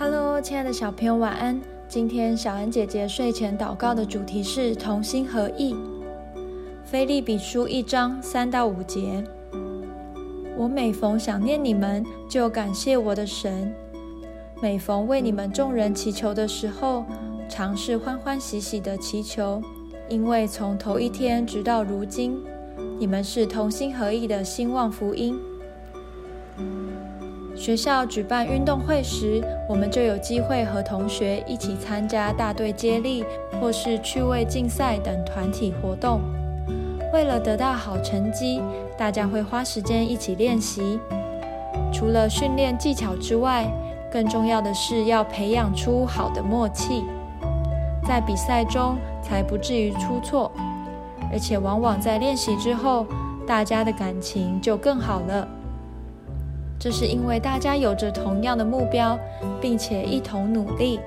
Hello，亲爱的小朋友，晚安。今天小恩姐姐睡前祷告的主题是同心合意。菲利比书一章三到五节。我每逢想念你们，就感谢我的神；每逢为你们众人祈求的时候，尝试欢欢喜喜的祈求，因为从头一天直到如今，你们是同心合意的兴旺福音。学校举办运动会时，我们就有机会和同学一起参加大队接力或是趣味竞赛等团体活动。为了得到好成绩，大家会花时间一起练习。除了训练技巧之外，更重要的是要培养出好的默契，在比赛中才不至于出错。而且往往在练习之后，大家的感情就更好了。这是因为大家有着同样的目标，并且一同努力，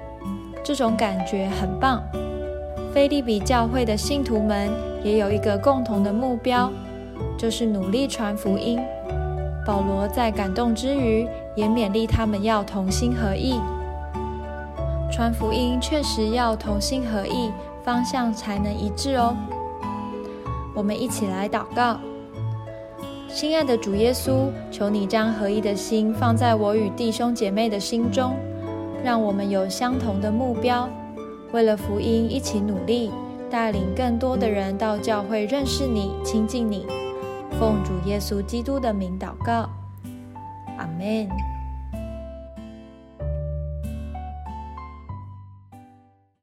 这种感觉很棒。菲利比教会的信徒们也有一个共同的目标，就是努力传福音。保罗在感动之余，也勉励他们要同心合意。传福音确实要同心合意，方向才能一致哦。我们一起来祷告：亲爱的主耶稣，求你将合一的心放在我与弟兄姐妹的心中，让我们有相同的目标。为了福音一起努力，带领更多的人到教会认识你、亲近你。奉主耶稣基督的名祷告，阿门。